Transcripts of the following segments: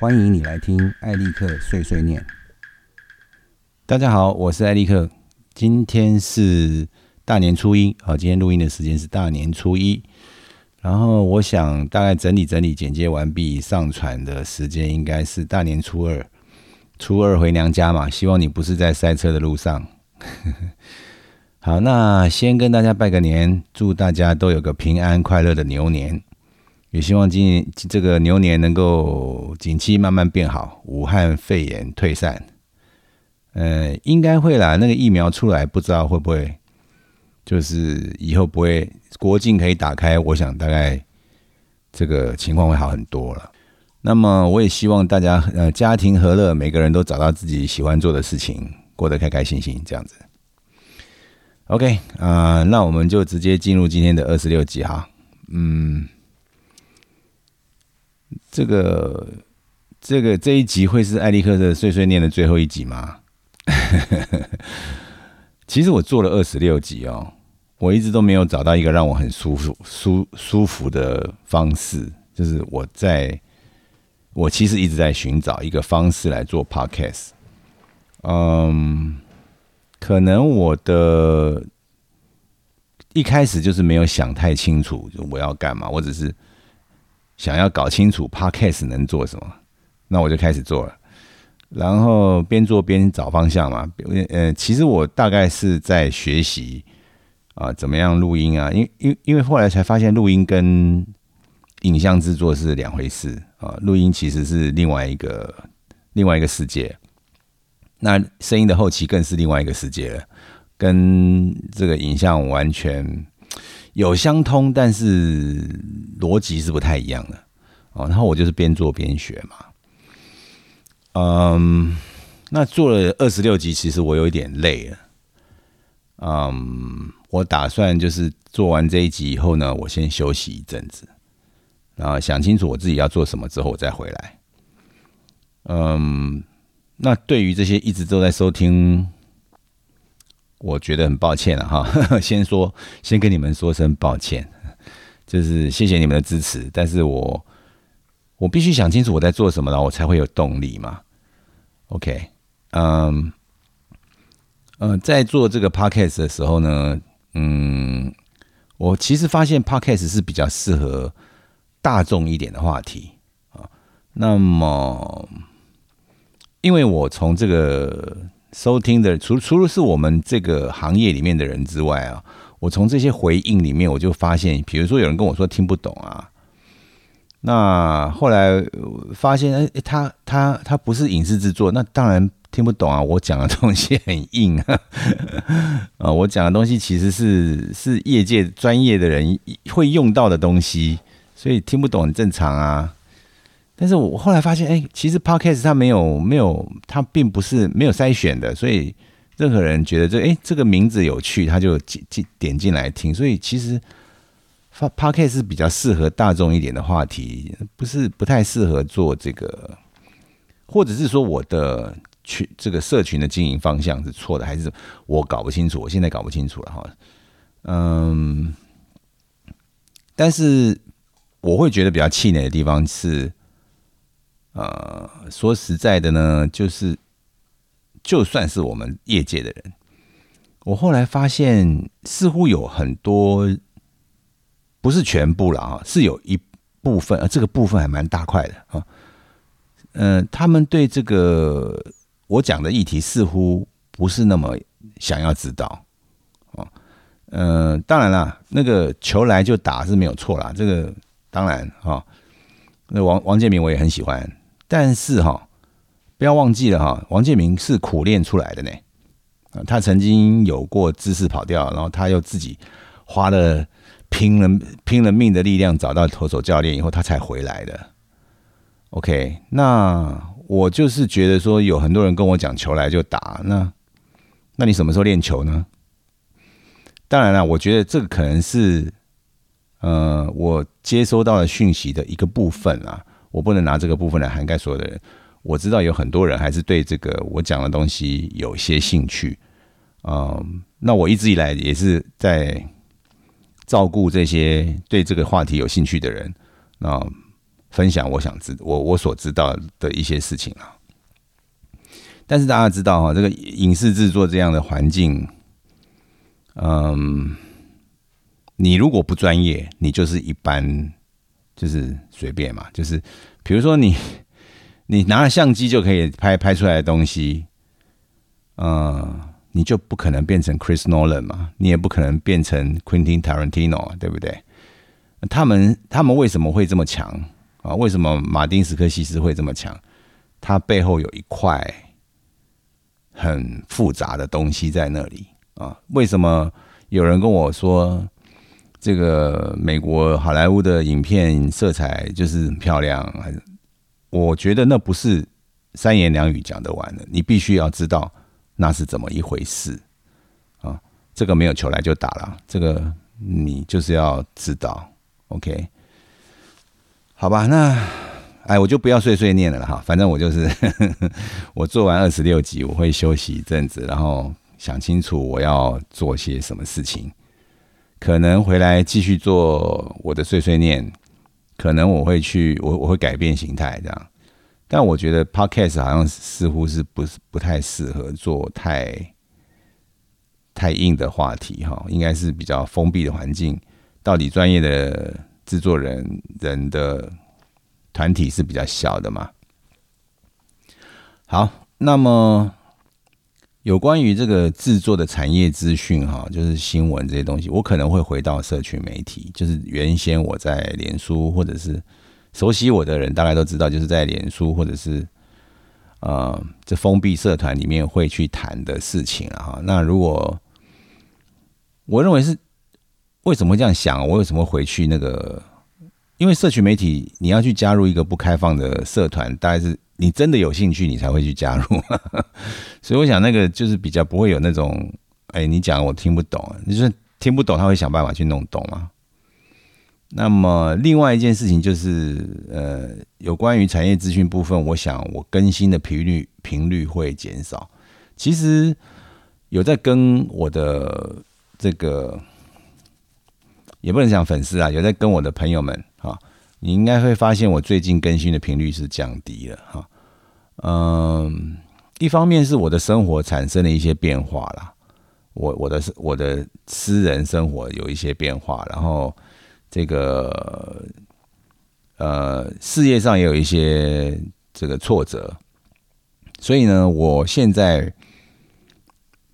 欢迎你来听艾利克碎碎念。大家好，我是艾利克。今天是大年初一，好，今天录音的时间是大年初一。然后我想大概整理整理、剪接完毕，上传的时间应该是大年初二。初二回娘家嘛，希望你不是在塞车的路上。好，那先跟大家拜个年，祝大家都有个平安快乐的牛年。也希望今年这个牛年能够景气慢慢变好，武汉肺炎退散。呃，应该会啦。那个疫苗出来，不知道会不会，就是以后不会国境可以打开。我想大概这个情况会好很多了。那么我也希望大家呃家庭和乐，每个人都找到自己喜欢做的事情，过得开开心心这样子。OK 啊，那我们就直接进入今天的二十六集哈。嗯。这个这个这一集会是艾利克的碎碎念的最后一集吗？其实我做了二十六集哦，我一直都没有找到一个让我很舒服、舒舒服的方式。就是我在，我其实一直在寻找一个方式来做 podcast。嗯，可能我的一开始就是没有想太清楚我要干嘛，我只是。想要搞清楚 Podcast 能做什么，那我就开始做了。然后边做边找方向嘛。呃，其实我大概是在学习啊，怎么样录音啊？因因因为后来才发现，录音跟影像制作是两回事啊。录音其实是另外一个另外一个世界，那声音的后期更是另外一个世界了，跟这个影像完全。有相通，但是逻辑是不太一样的哦。然后我就是边做边学嘛。嗯，那做了二十六集，其实我有一点累了。嗯，我打算就是做完这一集以后呢，我先休息一阵子，然后想清楚我自己要做什么之后，我再回来。嗯，那对于这些一直都在收听。我觉得很抱歉了哈，先说，先跟你们说声抱歉，就是谢谢你们的支持，但是我我必须想清楚我在做什么了，我才会有动力嘛。OK，嗯嗯，在做这个 Podcast 的时候呢，嗯，我其实发现 Podcast 是比较适合大众一点的话题啊。那么，因为我从这个。收听的除除了是我们这个行业里面的人之外啊，我从这些回应里面，我就发现，比如说有人跟我说听不懂啊，那后来发现，哎，他他他不是影视制作，那当然听不懂啊。我讲的东西很硬啊，啊，我讲的东西其实是是业界专业的人会用到的东西，所以听不懂很正常啊。但是我后来发现，哎，其实 podcast 它没有没有，它并不是没有筛选的，所以任何人觉得这哎这个名字有趣，他就进进点进来听。所以其实发 podcast 是比较适合大众一点的话题，不是不太适合做这个，或者是说我的群这个社群的经营方向是错的，还是我搞不清楚？我现在搞不清楚了哈。嗯，但是我会觉得比较气馁的地方是。呃，说实在的呢，就是就算是我们业界的人，我后来发现似乎有很多，不是全部了啊，是有一部分，呃，这个部分还蛮大块的啊。嗯，他们对这个我讲的议题似乎不是那么想要知道哦。嗯，当然了，那个球来就打是没有错啦，这个当然哈。那王王建民我也很喜欢。但是哈，不要忘记了哈，王建民是苦练出来的呢。啊，他曾经有过姿势跑掉，然后他又自己花了拼了拼了命的力量找到投手教练以后，他才回来的。OK，那我就是觉得说，有很多人跟我讲球来就打，那那你什么时候练球呢？当然了，我觉得这个可能是呃，我接收到的讯息的一个部分啊。我不能拿这个部分来涵盖所有的人。我知道有很多人还是对这个我讲的东西有些兴趣，嗯，那我一直以来也是在照顾这些对这个话题有兴趣的人。那分享我想知我我所知道的一些事情啊。但是大家知道哈，这个影视制作这样的环境，嗯，你如果不专业，你就是一般，就是随便嘛，就是比如说你 你拿了相机就可以拍拍出来的东西，嗯，你就不可能变成 Chris Nolan 嘛，你也不可能变成 Quentin Tarantino，对不对？他们他们为什么会这么强啊？为什么马丁斯科西斯会这么强？他背后有一块。很复杂的东西在那里啊？为什么有人跟我说，这个美国好莱坞的影片色彩就是很漂亮？我觉得那不是三言两语讲得完的，你必须要知道那是怎么一回事啊！这个没有球来就打了，这个你就是要知道。OK，好吧，那。哎，我就不要碎碎念了哈，反正我就是 我做完二十六集，我会休息一阵子，然后想清楚我要做些什么事情，可能回来继续做我的碎碎念，可能我会去我我会改变形态这样，但我觉得 podcast 好像似乎是不是不太适合做太太硬的话题哈，应该是比较封闭的环境，到底专业的制作人人的。团体是比较小的嘛。好，那么有关于这个制作的产业资讯哈，就是新闻这些东西，我可能会回到社群媒体，就是原先我在脸书或者是熟悉我的人大概都知道，就是在脸书或者是呃这封闭社团里面会去谈的事情了哈。那如果我认为是为什么这样想，我为什么回去那个？因为社群媒体，你要去加入一个不开放的社团，大概是你真的有兴趣，你才会去加入。所以我想，那个就是比较不会有那种，哎，你讲我听不懂，你说听不懂，他会想办法去弄懂吗？那么另外一件事情就是，呃，有关于产业资讯部分，我想我更新的频率频率会减少。其实有在跟我的这个。也不能讲粉丝啊，有在跟我的朋友们哈，你应该会发现我最近更新的频率是降低了哈。嗯，一方面是我的生活产生了一些变化啦，我我的我的私人生活有一些变化，然后这个呃事业上也有一些这个挫折，所以呢，我现在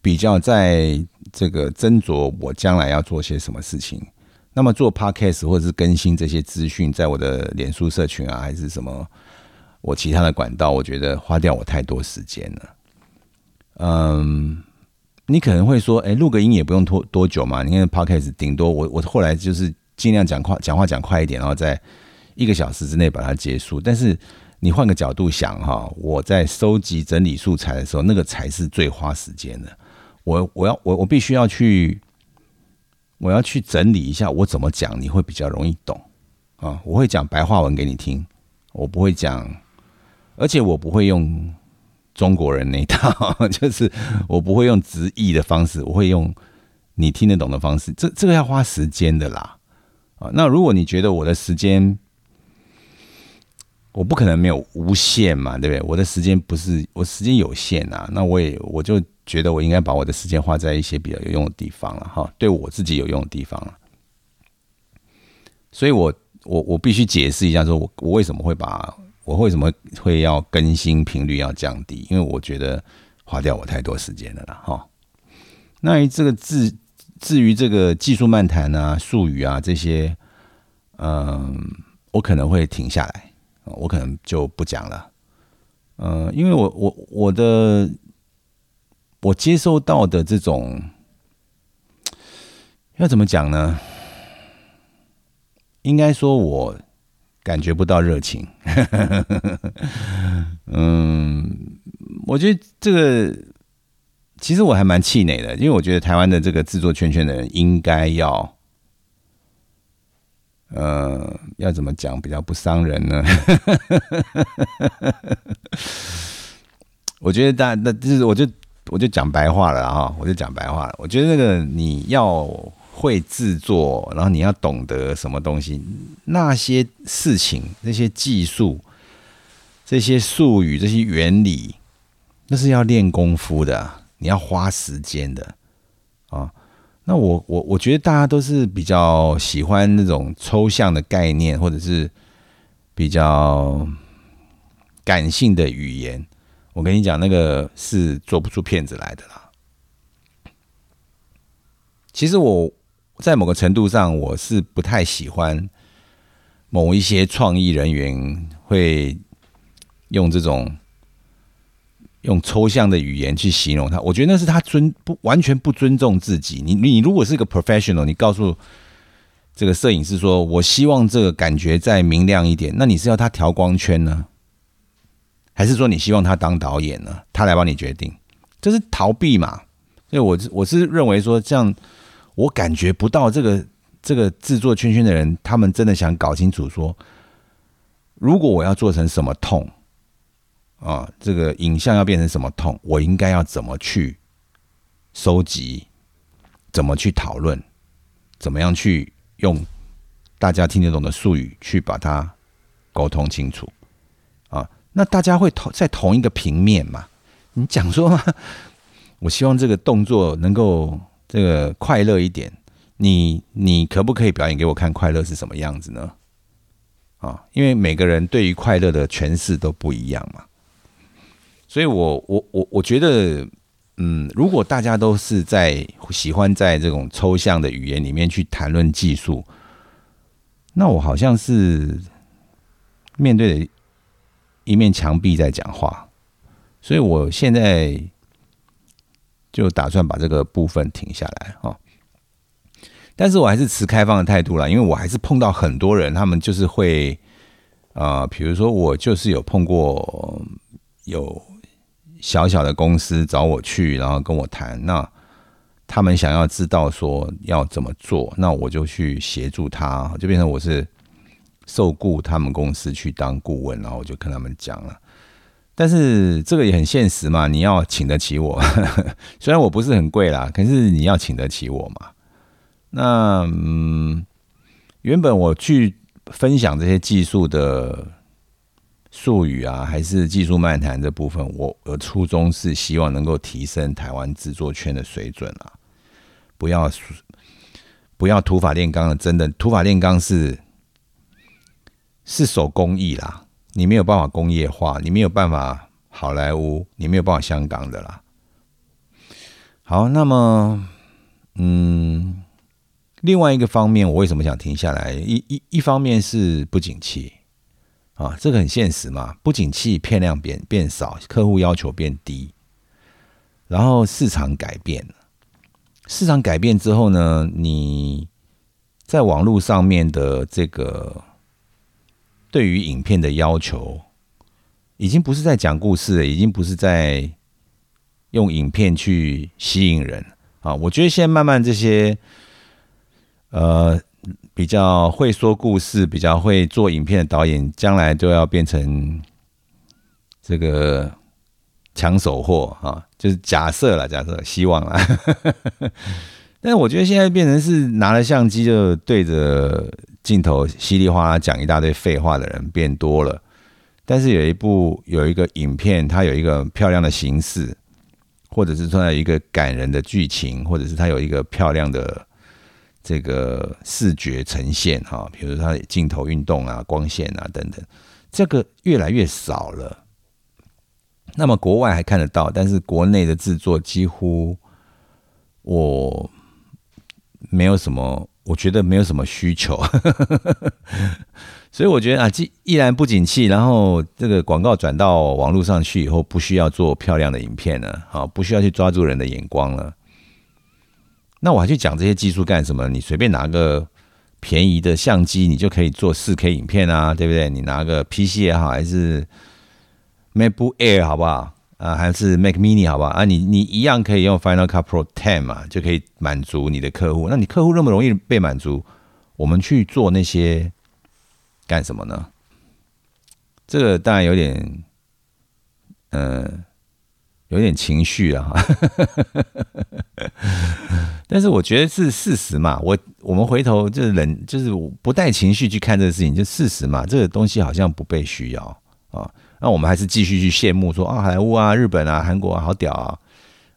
比较在这个斟酌我将来要做些什么事情。那么做 podcast 或者是更新这些资讯，在我的脸书社群啊，还是什么我其他的管道，我觉得花掉我太多时间了。嗯，你可能会说，哎，录个音也不用拖多久嘛？你看 podcast 顶多我我后来就是尽量讲快，讲话讲快一点，然后在一个小时之内把它结束。但是你换个角度想哈，我在收集整理素材的时候，那个才是最花时间的。我我要我我必须要去。我要去整理一下我怎么讲，你会比较容易懂啊！我会讲白话文给你听，我不会讲，而且我不会用中国人那一套，就是我不会用直译的方式，我会用你听得懂的方式。这这个要花时间的啦啊！那如果你觉得我的时间，我不可能没有无限嘛，对不对？我的时间不是我时间有限啊，那我也我就。觉得我应该把我的时间花在一些比较有用的地方了哈，对我自己有用的地方了。所以我我我必须解释一下，说我我为什么会把我为什么会要更新频率要降低，因为我觉得花掉我太多时间了啦哈。那这个至至于这个技术漫谈啊、术语啊这些，嗯，我可能会停下来，我可能就不讲了。嗯，因为我我我的。我接收到的这种，要怎么讲呢？应该说，我感觉不到热情。嗯，我觉得这个其实我还蛮气馁的，因为我觉得台湾的这个制作圈圈的人应该要，呃，要怎么讲比较不伤人呢？我觉得大，那就是我就。我就讲白话了哈，我就讲白话了。我觉得那个你要会制作，然后你要懂得什么东西，那些事情、那些技术、这些术语、这些原理，那是要练功夫的，你要花时间的啊。那我我我觉得大家都是比较喜欢那种抽象的概念，或者是比较感性的语言。我跟你讲，那个是做不出骗子来的啦。其实我在某个程度上，我是不太喜欢某一些创意人员会用这种用抽象的语言去形容他。我觉得那是他尊不完全不尊重自己。你你如果是一个 professional，你告诉这个摄影师说：“我希望这个感觉再明亮一点。”那你是要他调光圈呢？还是说你希望他当导演呢？他来帮你决定，这是逃避嘛？所以，我我是认为说，这样我感觉不到这个这个制作圈圈的人，他们真的想搞清楚说，如果我要做成什么痛啊，这个影像要变成什么痛，我应该要怎么去收集，怎么去讨论，怎么样去用大家听得懂的术语去把它沟通清楚啊。那大家会同在同一个平面嘛？你讲说，我希望这个动作能够这个快乐一点。你你可不可以表演给我看快乐是什么样子呢？啊，因为每个人对于快乐的诠释都不一样嘛。所以我我我我觉得，嗯，如果大家都是在喜欢在这种抽象的语言里面去谈论技术，那我好像是面对的。一面墙壁在讲话，所以我现在就打算把这个部分停下来啊。但是我还是持开放的态度啦，因为我还是碰到很多人，他们就是会啊，比如说我就是有碰过有小小的公司找我去，然后跟我谈，那他们想要知道说要怎么做，那我就去协助他，就变成我是。受雇他们公司去当顾问，然后我就跟他们讲了。但是这个也很现实嘛，你要请得起我，虽然我不是很贵啦，可是你要请得起我嘛。那嗯，原本我去分享这些技术的术语啊，还是技术漫谈这部分，我的初衷是希望能够提升台湾制作圈的水准啊，不要不要土法炼钢了，真的土法炼钢是。是手工艺啦，你没有办法工业化，你没有办法好莱坞，你没有办法香港的啦。好，那么，嗯，另外一个方面，我为什么想停下来？一一一方面是不景气啊，这个很现实嘛，不景气，片量变变少，客户要求变低，然后市场改变市场改变之后呢，你在网络上面的这个。对于影片的要求，已经不是在讲故事了，已经不是在用影片去吸引人啊！我觉得现在慢慢这些，呃，比较会说故事、比较会做影片的导演，将来都要变成这个抢手货啊！就是假设了，假设希望了。但是我觉得现在变成是拿了相机就对着。镜头稀里哗啦讲一大堆废话的人变多了，但是有一部有一个影片，它有一个漂亮的形式，或者是说有一个感人的剧情，或者是它有一个漂亮的这个视觉呈现哈，比如说它镜头运动啊、光线啊等等，这个越来越少了。那么国外还看得到，但是国内的制作几乎我没有什么。我觉得没有什么需求，所以我觉得啊，既依然不景气，然后这个广告转到网络上去以后，不需要做漂亮的影片了，好，不需要去抓住人的眼光了。那我还去讲这些技术干什么？你随便拿个便宜的相机，你就可以做四 K 影片啊，对不对？你拿个 PC 也好，还是 MacBook Air 好不好？啊，还是 Mac Mini 好吧？啊，你你一样可以用 Final Cut Pro Ten 嘛，就可以满足你的客户。那你客户那么容易被满足，我们去做那些干什么呢？这个当然有点，嗯，有点情绪啊。但是我觉得是事实嘛，我我们回头就是冷，就是不带情绪去看这个事情，就事实嘛，这个东西好像不被需要啊，那我们还是继续去羡慕说啊，好莱坞啊、日本啊、韩国啊好屌啊，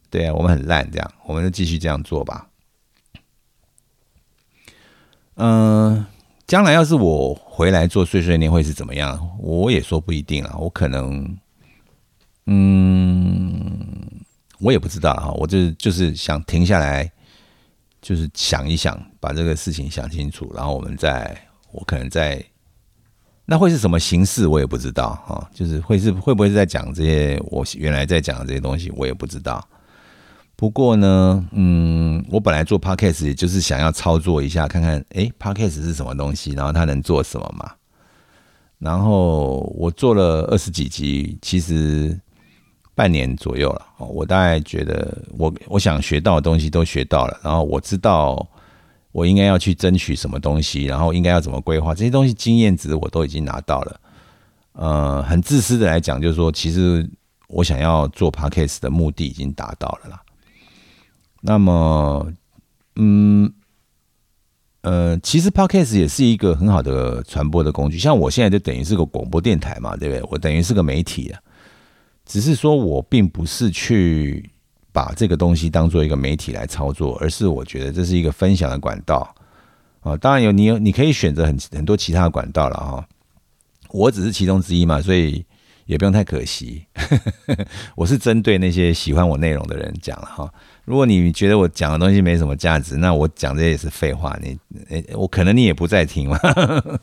对啊，我们很烂这样，我们就继续这样做吧。嗯，将来要是我回来做碎碎念会是怎么样，我也说不一定啊，我可能，嗯，我也不知道哈，我就是就是想停下来。就是想一想，把这个事情想清楚，然后我们再，我可能在，那会是什么形式，我也不知道哈。就是会是会不会是在讲这些我原来在讲的这些东西，我也不知道。不过呢，嗯，我本来做 podcast 也就是想要操作一下，看看哎，podcast 是什么东西，然后它能做什么嘛。然后我做了二十几集，其实。半年左右了，哦我大概觉得我我想学到的东西都学到了，然后我知道我应该要去争取什么东西，然后应该要怎么规划这些东西，经验值我都已经拿到了。呃，很自私的来讲，就是说，其实我想要做 podcast 的目的已经达到了啦。那么，嗯，呃，其实 podcast 也是一个很好的传播的工具，像我现在就等于是个广播电台嘛，对不对？我等于是个媒体啊。只是说，我并不是去把这个东西当做一个媒体来操作，而是我觉得这是一个分享的管道啊。当然有你有，你可以选择很很多其他的管道了哈。我只是其中之一嘛，所以也不用太可惜。我是针对那些喜欢我内容的人讲了哈。如果你觉得我讲的东西没什么价值，那我讲这些也是废话。你，我可能你也不再听了。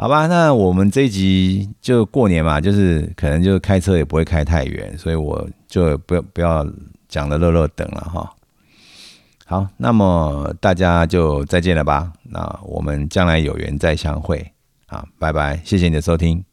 好吧，那我们这一集就过年嘛，就是可能就开车也不会开太远，所以我就不要不要讲的乐乐等了哈。好，那么大家就再见了吧。那我们将来有缘再相会啊，拜拜，谢谢你的收听。